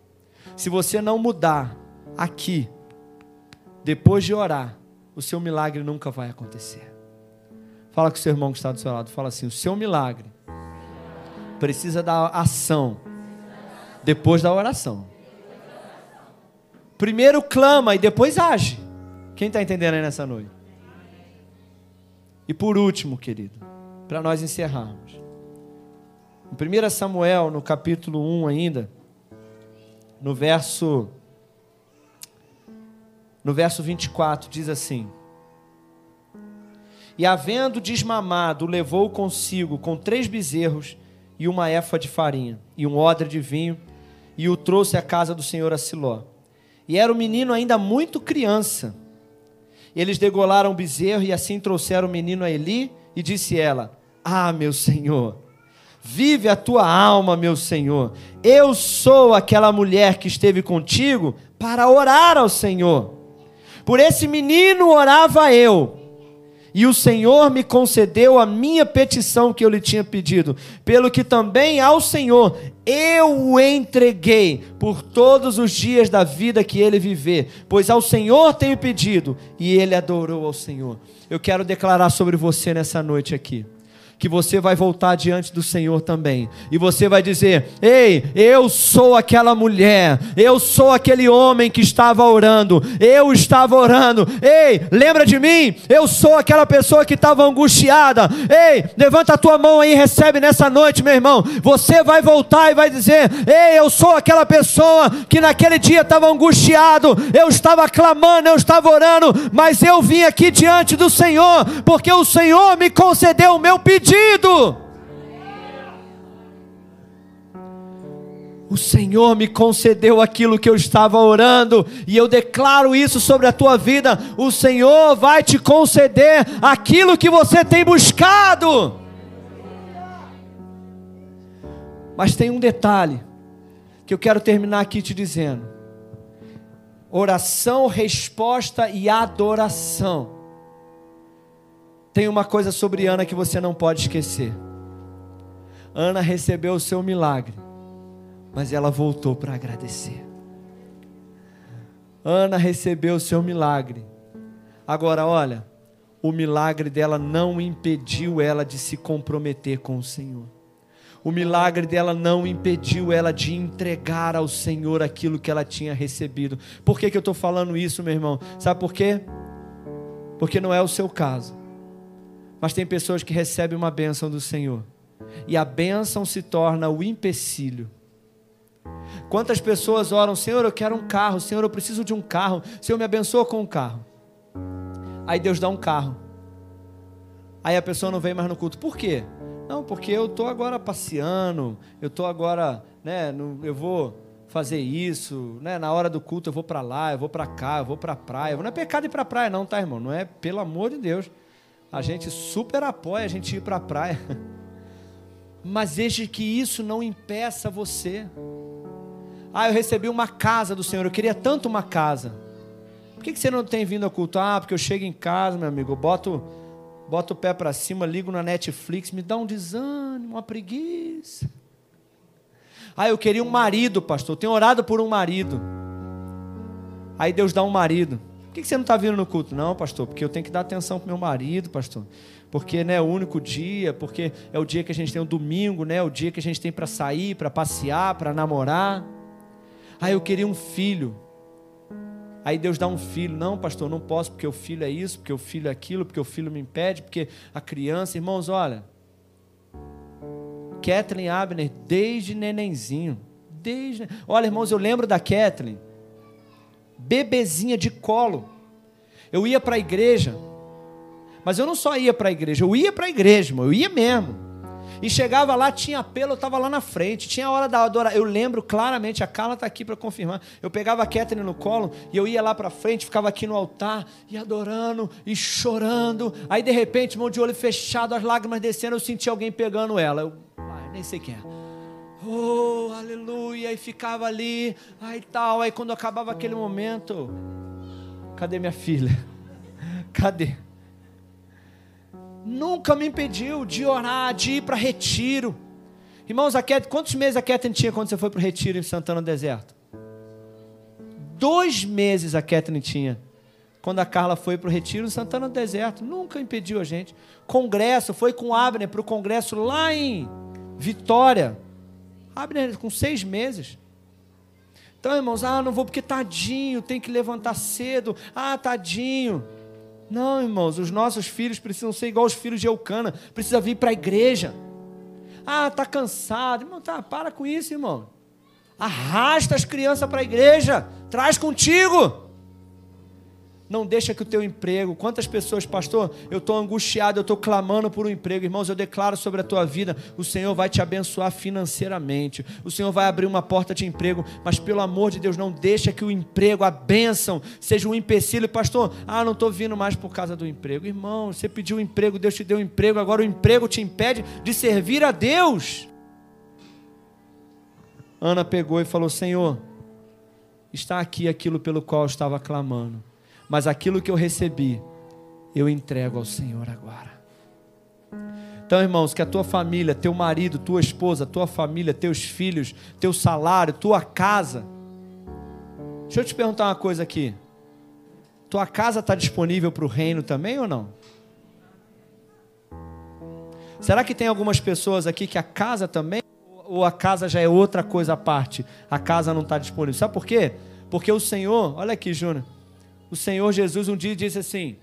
Se você não mudar aqui, depois de orar, o seu milagre nunca vai acontecer. Fala com o seu irmão que está do seu lado, fala assim: o seu milagre precisa da ação depois da oração. Primeiro clama e depois age. Quem está entendendo aí nessa noite? E por último, querido, para nós encerrarmos. Em 1 Samuel, no capítulo 1 ainda, no verso no verso 24, diz assim: E havendo desmamado, levou consigo com três bezerros e uma éfa de farinha e um odre de vinho, e o trouxe à casa do Senhor a Siló. E era o menino ainda muito criança. Eles degolaram o bezerro e assim trouxeram o menino a Eli, e disse ela: Ah, meu senhor, vive a tua alma, meu senhor. Eu sou aquela mulher que esteve contigo para orar ao Senhor. Por esse menino orava eu. E o Senhor me concedeu a minha petição que eu lhe tinha pedido, pelo que também ao Senhor eu o entreguei por todos os dias da vida que ele viver, pois ao Senhor tenho pedido, e ele adorou ao Senhor. Eu quero declarar sobre você nessa noite aqui que você vai voltar diante do Senhor também. E você vai dizer: Ei, eu sou aquela mulher, eu sou aquele homem que estava orando, eu estava orando. Ei, lembra de mim? Eu sou aquela pessoa que estava angustiada. Ei, levanta a tua mão aí e recebe nessa noite, meu irmão. Você vai voltar e vai dizer: Ei, eu sou aquela pessoa que naquele dia estava angustiado, eu estava clamando, eu estava orando, mas eu vim aqui diante do Senhor, porque o Senhor me concedeu o meu pedido. O Senhor me concedeu aquilo que eu estava orando, e eu declaro isso sobre a tua vida: o Senhor vai te conceder aquilo que você tem buscado. Mas tem um detalhe que eu quero terminar aqui te dizendo: oração, resposta e adoração. Tem uma coisa sobre Ana que você não pode esquecer. Ana recebeu o seu milagre, mas ela voltou para agradecer. Ana recebeu o seu milagre. Agora, olha, o milagre dela não impediu ela de se comprometer com o Senhor. O milagre dela não impediu ela de entregar ao Senhor aquilo que ela tinha recebido. Por que, que eu estou falando isso, meu irmão? Sabe por quê? Porque não é o seu caso. Mas tem pessoas que recebem uma bênção do Senhor. E a bênção se torna o empecilho. Quantas pessoas oram, Senhor, eu quero um carro, Senhor, eu preciso de um carro, Senhor, me abençoa com um carro. Aí Deus dá um carro. Aí a pessoa não vem mais no culto. Por quê? Não, porque eu estou agora passeando, eu estou agora, né, no, eu vou fazer isso, né, na hora do culto eu vou para lá, eu vou para cá, eu vou para a praia. Não é pecado ir para a praia não, tá, irmão? Não é, pelo amor de Deus. A gente super apoia a gente ir para a praia. [LAUGHS] Mas desde que isso não impeça você. Ah, eu recebi uma casa do Senhor, eu queria tanto uma casa. Por que, você não tem vindo ao culto? Ah, porque eu chego em casa, meu amigo, eu boto boto o pé para cima, ligo na Netflix, me dá um desânimo, uma preguiça. Ah, eu queria um marido, pastor. Tenho orado por um marido. Aí Deus dá um marido. Por que você não está vindo no culto? Não, pastor, porque eu tenho que dar atenção para meu marido, pastor. Porque né, é o único dia, porque é o dia que a gente tem o domingo, né? É o dia que a gente tem para sair, para passear, para namorar. Ah, eu queria um filho. Aí Deus dá um filho. Não, pastor, não posso porque o filho é isso, porque o filho é aquilo, porque o filho me impede, porque a criança. Irmãos, olha. Kathleen Abner, desde nenenzinho. Desde... Olha, irmãos, eu lembro da Kathleen. Bebezinha de colo. Eu ia para a igreja. Mas eu não só ia para a igreja, eu ia para a igreja, irmão, eu ia mesmo. E chegava lá, tinha apelo, eu estava lá na frente. Tinha a hora da adoração. Eu lembro claramente, a Carla está aqui para confirmar. Eu pegava a Catherine no colo e eu ia lá para frente, ficava aqui no altar e adorando e chorando. Aí de repente, mão de olho fechado, as lágrimas descendo, eu senti alguém pegando ela. Eu, ai, nem sei quem é. Oh, aleluia! E ficava ali, aí tal. Aí quando acabava aquele momento, cadê minha filha? [LAUGHS] Cadê? nunca me impediu de orar, de ir para retiro. Irmãos, a quantos meses a Catherine tinha quando você foi para o retiro em Santana do Deserto? Dois meses a Catherine tinha. Quando a Carla foi para o retiro em Santana do Deserto. Nunca impediu a gente. Congresso, foi com Abner para o congresso lá em Vitória. Abner com seis meses. Então, irmãos, ah, não vou porque tadinho, tem que levantar cedo. Ah, tadinho. Não, irmãos, os nossos filhos precisam ser igual os filhos de Eucana, precisa vir para a igreja. Ah, tá cansado. Irmão, tá, para com isso, irmão. Arrasta as crianças para a igreja, traz contigo. Não deixa que o teu emprego, quantas pessoas, pastor, eu estou angustiado, eu estou clamando por um emprego, irmãos, eu declaro sobre a tua vida, o Senhor vai te abençoar financeiramente, o Senhor vai abrir uma porta de emprego, mas pelo amor de Deus, não deixa que o emprego, a bênção, seja um empecilho, pastor, ah, não estou vindo mais por causa do emprego, irmão, você pediu um emprego, Deus te deu um emprego, agora o emprego te impede de servir a Deus. Ana pegou e falou: Senhor, está aqui aquilo pelo qual eu estava clamando mas aquilo que eu recebi, eu entrego ao Senhor agora. Então, irmãos, que a tua família, teu marido, tua esposa, tua família, teus filhos, teu salário, tua casa. Deixa eu te perguntar uma coisa aqui. Tua casa está disponível para o reino também ou não? Será que tem algumas pessoas aqui que a casa também, ou a casa já é outra coisa à parte? A casa não está disponível. Sabe por quê? Porque o Senhor, olha aqui, Júnior. O Senhor Jesus um dia disse assim: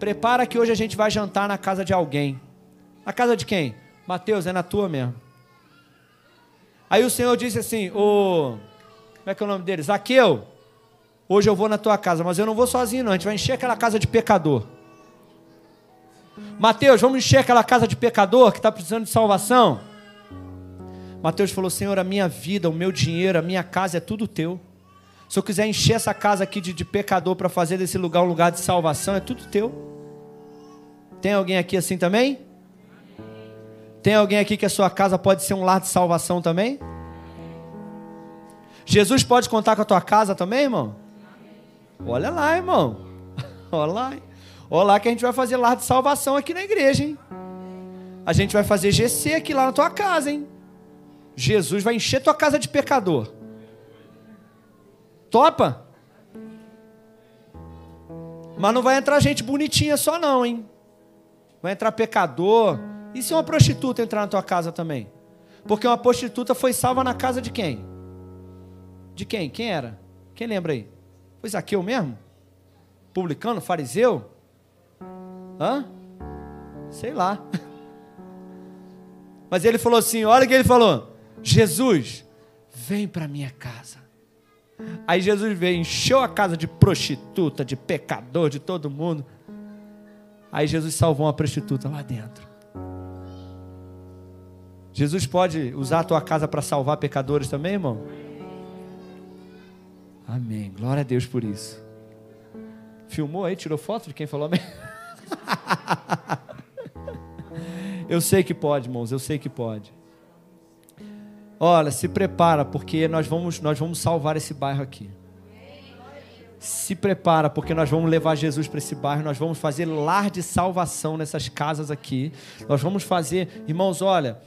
Prepara que hoje a gente vai jantar na casa de alguém. Na casa de quem? Mateus, é na tua mesmo. Aí o Senhor disse assim: Ô, como é que é o nome dele? Zaqueu, hoje eu vou na tua casa, mas eu não vou sozinho, não. A gente vai encher aquela casa de pecador. Mateus, vamos encher aquela casa de pecador que está precisando de salvação. Mateus falou: Senhor, a minha vida, o meu dinheiro, a minha casa é tudo teu. Se eu quiser encher essa casa aqui de, de pecador para fazer desse lugar um lugar de salvação, é tudo teu. Tem alguém aqui assim também? Tem alguém aqui que a sua casa pode ser um lar de salvação também? Jesus pode contar com a tua casa também, irmão? Olha lá, irmão. [LAUGHS] Olha lá. Olha lá que a gente vai fazer lar de salvação aqui na igreja, hein? A gente vai fazer GC aqui lá na tua casa, hein? Jesus vai encher tua casa de pecador. Topa? Mas não vai entrar gente bonitinha só não, hein? Vai entrar pecador. E se uma prostituta entrar na tua casa também? Porque uma prostituta foi salva na casa de quem? De quem? Quem era? Quem lembra aí? Foi Zaqueu mesmo? Publicano? Fariseu? Hã? Sei lá. [LAUGHS] Mas ele falou assim: olha o que ele falou. Jesus, vem para minha casa. Aí Jesus veio, encheu a casa de prostituta, de pecador, de todo mundo. Aí Jesus salvou uma prostituta lá dentro. Jesus pode usar a tua casa para salvar pecadores também, irmão? Amém. Glória a Deus por isso. Filmou aí, tirou foto de quem falou amém? [LAUGHS] eu sei que pode, irmãos, eu sei que pode. Olha, se prepara, porque nós vamos, nós vamos salvar esse bairro aqui. Se prepara, porque nós vamos levar Jesus para esse bairro, nós vamos fazer lar de salvação nessas casas aqui. Nós vamos fazer, irmãos, olha,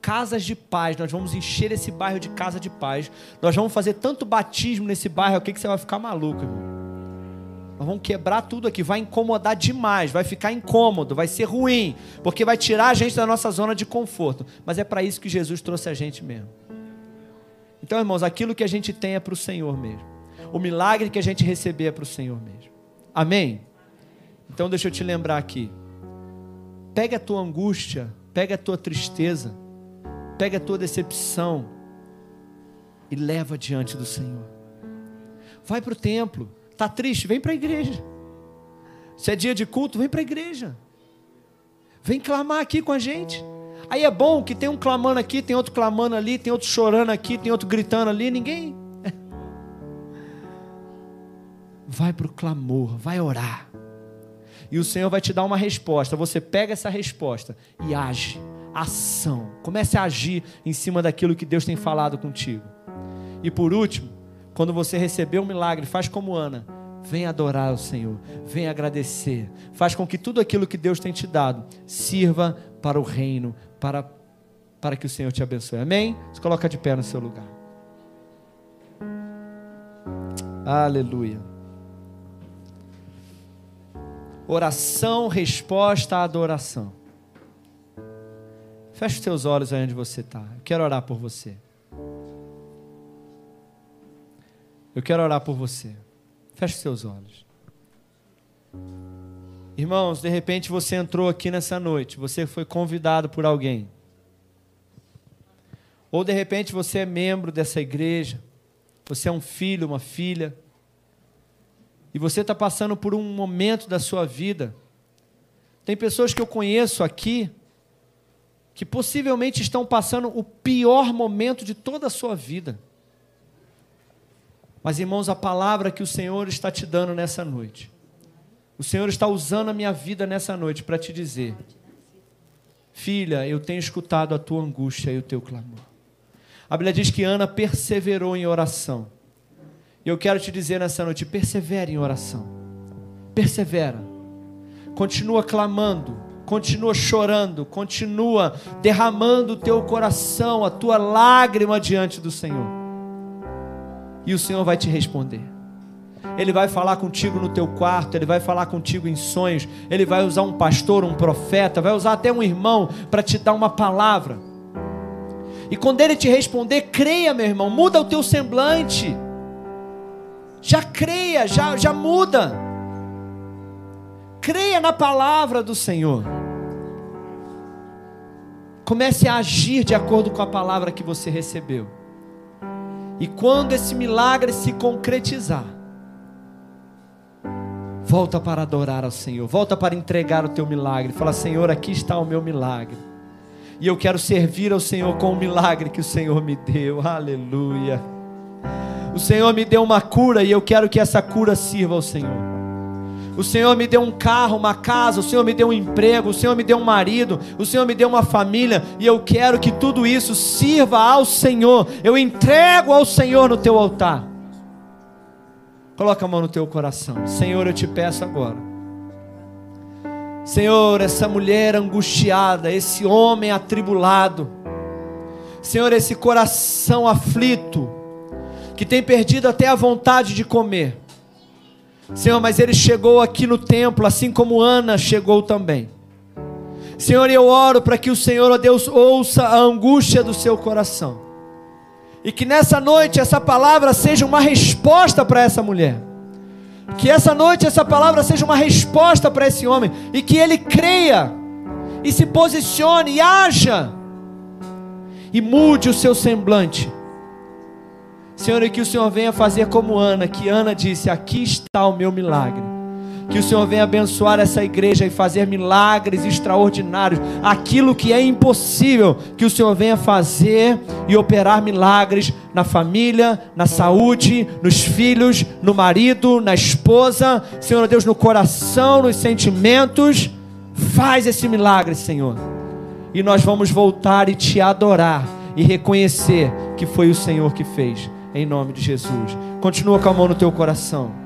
casas de paz, nós vamos encher esse bairro de casa de paz. Nós vamos fazer tanto batismo nesse bairro aqui que você vai ficar maluco, irmão. Nós vamos quebrar tudo aqui, vai incomodar demais, vai ficar incômodo, vai ser ruim, porque vai tirar a gente da nossa zona de conforto. Mas é para isso que Jesus trouxe a gente mesmo. Então, irmãos, aquilo que a gente tem é para o Senhor mesmo. O milagre que a gente receber é para o Senhor mesmo. Amém? Então, deixa eu te lembrar aqui. Pega a tua angústia, pega a tua tristeza, pega a tua decepção e leva diante do Senhor. Vai para o templo Está triste? Vem para a igreja. Se é dia de culto, vem para a igreja. Vem clamar aqui com a gente. Aí é bom que tem um clamando aqui, tem outro clamando ali, tem outro chorando aqui, tem outro gritando ali, ninguém. [LAUGHS] Vai para o clamor, vai orar. E o Senhor vai te dar uma resposta. Você pega essa resposta e age. Ação. Comece a agir em cima daquilo que Deus tem falado contigo. E por último, quando você receber um milagre, faz como Ana. Vem adorar o Senhor, vem agradecer. Faz com que tudo aquilo que Deus tem te dado sirva para o reino, para, para que o Senhor te abençoe. Amém? Se coloca de pé no seu lugar. Aleluia. Oração, resposta à adoração. Feche os teus olhos aí onde você está. Eu quero orar por você. Eu quero orar por você. Feche seus olhos. Irmãos, de repente você entrou aqui nessa noite, você foi convidado por alguém. Ou de repente você é membro dessa igreja, você é um filho, uma filha, e você está passando por um momento da sua vida. Tem pessoas que eu conheço aqui que possivelmente estão passando o pior momento de toda a sua vida. Mas, irmãos, a palavra que o Senhor está te dando nessa noite, o Senhor está usando a minha vida nessa noite para te dizer: Filha, eu tenho escutado a tua angústia e o teu clamor. A Bíblia diz que Ana perseverou em oração. E eu quero te dizer nessa noite: persevere em oração. Persevera. Continua clamando, continua chorando, continua derramando o teu coração, a tua lágrima diante do Senhor e o Senhor vai te responder. Ele vai falar contigo no teu quarto, ele vai falar contigo em sonhos, ele vai usar um pastor, um profeta, vai usar até um irmão para te dar uma palavra. E quando ele te responder, creia, meu irmão, muda o teu semblante. Já creia, já, já muda. Creia na palavra do Senhor. Comece a agir de acordo com a palavra que você recebeu. E quando esse milagre se concretizar, volta para adorar ao Senhor, volta para entregar o teu milagre. Fala, Senhor, aqui está o meu milagre. E eu quero servir ao Senhor com o milagre que o Senhor me deu. Aleluia. O Senhor me deu uma cura e eu quero que essa cura sirva ao Senhor. O Senhor me deu um carro, uma casa, o Senhor me deu um emprego, o Senhor me deu um marido, o Senhor me deu uma família, e eu quero que tudo isso sirva ao Senhor. Eu entrego ao Senhor no teu altar. Coloca a mão no teu coração. Senhor, eu te peço agora. Senhor, essa mulher angustiada, esse homem atribulado, Senhor, esse coração aflito, que tem perdido até a vontade de comer. Senhor, mas ele chegou aqui no templo, assim como Ana chegou também. Senhor, eu oro para que o Senhor, ó Deus, ouça a angústia do seu coração. E que nessa noite essa palavra seja uma resposta para essa mulher. Que essa noite essa palavra seja uma resposta para esse homem. E que ele creia, e se posicione, e haja, e mude o seu semblante Senhor, e que o Senhor venha fazer como Ana, que Ana disse: Aqui está o meu milagre. Que o Senhor venha abençoar essa igreja e fazer milagres extraordinários. Aquilo que é impossível, que o Senhor venha fazer e operar milagres na família, na saúde, nos filhos, no marido, na esposa. Senhor Deus, no coração, nos sentimentos. Faz esse milagre, Senhor. E nós vamos voltar e te adorar e reconhecer que foi o Senhor que fez em nome de Jesus. Continua com a mão no teu coração.